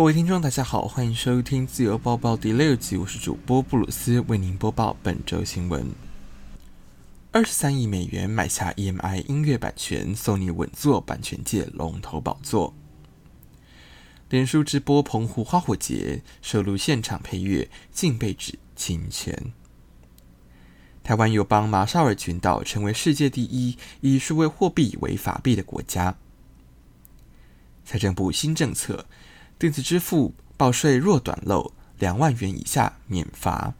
各位听众，大家好，欢迎收听自由播报第六集，我是主播布鲁斯，为您播报本周新闻。二十三亿美元买下 EMI 音乐版权，索尼稳坐版权界龙头宝座。脸书直播澎湖花火节，收录现场配乐，竟被指侵权。台湾友邦马绍尔群岛成为世界第一以数位货币为法币的国家。财政部新政策。电子支付报税若短漏两万元以下免罚。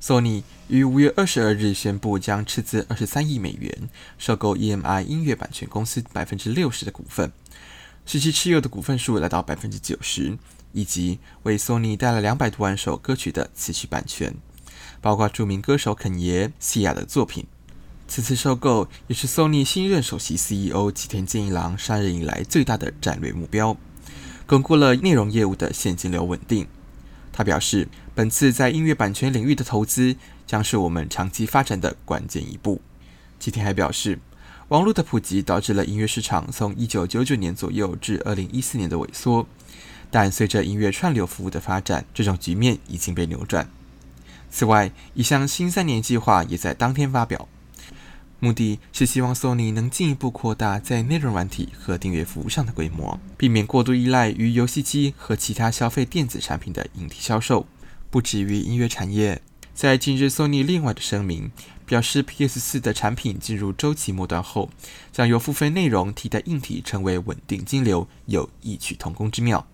索尼于五月二十二日宣布，将斥资二十三亿美元收购 EMI 音乐版权公司百分之六十的股份，使其持有的股份数来到百分之九十，以及为索尼带来两百多万首歌曲的词曲版权，包括著名歌手肯爷、西亚的作品。此次收购也是索尼新任首席 CEO 吉田健一郎上任以来最大的战略目标。巩固了内容业务的现金流稳定。他表示，本次在音乐版权领域的投资将是我们长期发展的关键一步。吉田还表示，网络的普及导致了音乐市场从1999年左右至2014年的萎缩，但随着音乐串流服务的发展，这种局面已经被扭转。此外，一项新三年计划也在当天发表。目的是希望索尼能进一步扩大在内容软体和订阅服务上的规模，避免过度依赖于游戏机和其他消费电子产品的影体销售。不止于音乐产业，在近日，索尼另外的声明表示，PS4 的产品进入周期末端后，将由付费内容替代硬体，成为稳定金流，有异曲同工之妙。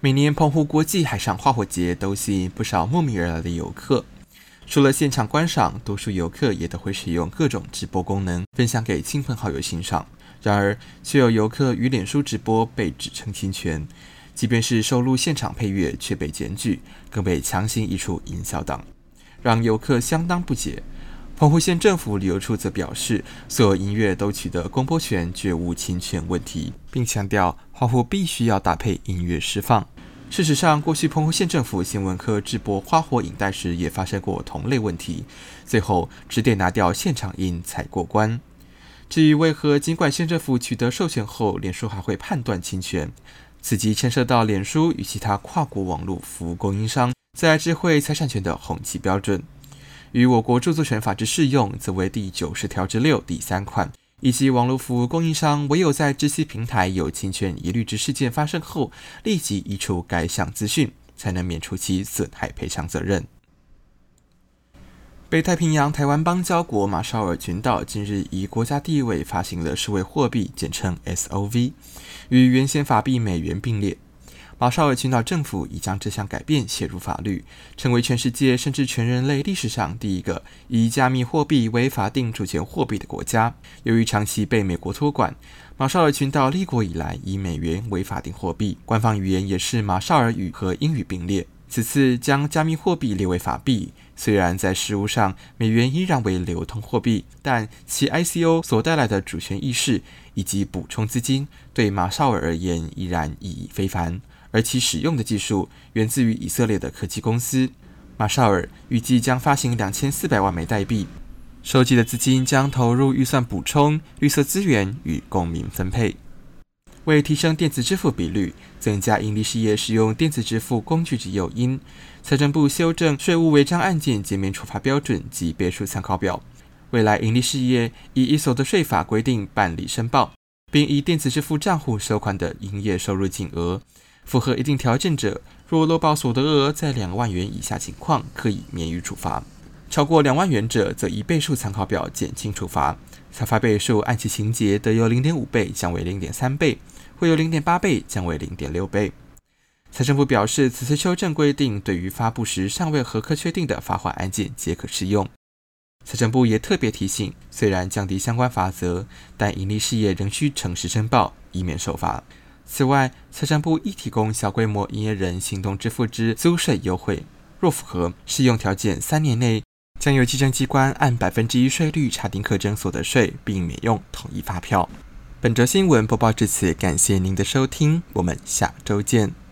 每年澎湖国际海上花火节都吸引不少慕名而来的游客。除了现场观赏，多数游客也都会使用各种直播功能，分享给亲朋好友欣赏。然而，却有游客与脸书直播被指称侵权，即便是收录现场配乐，却被检举，更被强行移出营销档，让游客相当不解。澎湖县政府旅游处则表示，所有音乐都取得公播权，绝无侵权问题，并强调花火必须要搭配音乐释放。事实上，过去澎湖县政府新闻科直播花火影带时，也发生过同类问题，最后只得拿掉现场音才过关。至于为何尽管县政府取得授权后，脸书还会判断侵权，此即牵涉到脸书与其他跨国网络服务供应商在智慧财产权的红旗标准。与我国著作权法之适用，则为第九十条之六第三款。以及网络服务供应商唯有在知悉平台有侵权疑虑之事件发生后，立即移除该项资讯，才能免除其损害赔偿责任。北太平洋台湾邦交国马绍尔群岛近日以国家地位发行了数位货币，简称 SOV，与原先法币美元并列。马绍尔群岛政府已将这项改变写入法律，成为全世界甚至全人类历史上第一个以加密货币为法定主权货币的国家。由于长期被美国托管，马绍尔群岛立国以来以美元为法定货币，官方语言也是马绍尔语和英语并列。此次将加密货币列为法币，虽然在实务上美元依然为流通货币，但其 ICO 所带来的主权意识以及补充资金，对马绍尔而言依然意义非凡。而其使用的技术源自于以色列的科技公司。马绍尔预计将发行两千四百万枚代币，收集的资金将投入预算补充、绿色资源与公民分配。为提升电子支付比率，增加盈利事业使用电子支付工具之诱因，财政部修正税务违章案件减免处罚标准及别数参考表。未来盈利事业以一所得税法规定办理申报，并以电子支付账户收款的营业收入金额。符合一定条件者，若漏报所得额在两万元以下情况，可以免予处罚；超过两万元者，则以倍数参考表减轻处罚。裁罚倍数按其情节，得由零点五倍降为零点三倍，或由零点八倍降为零点六倍。财政部表示，此次修正规定对于发布时尚未核可确定的罚款案件皆可适用。财政部也特别提醒，虽然降低相关罚则，但盈利事业仍需诚实申报，以免受罚。此外，财政部亦提供小规模营业人行动支付之租税优惠，若符合适用条件，三年内将由计征机关按百分之一税率查定课征所得税，并免用统一发票。本周新闻播报至此，感谢您的收听，我们下周见。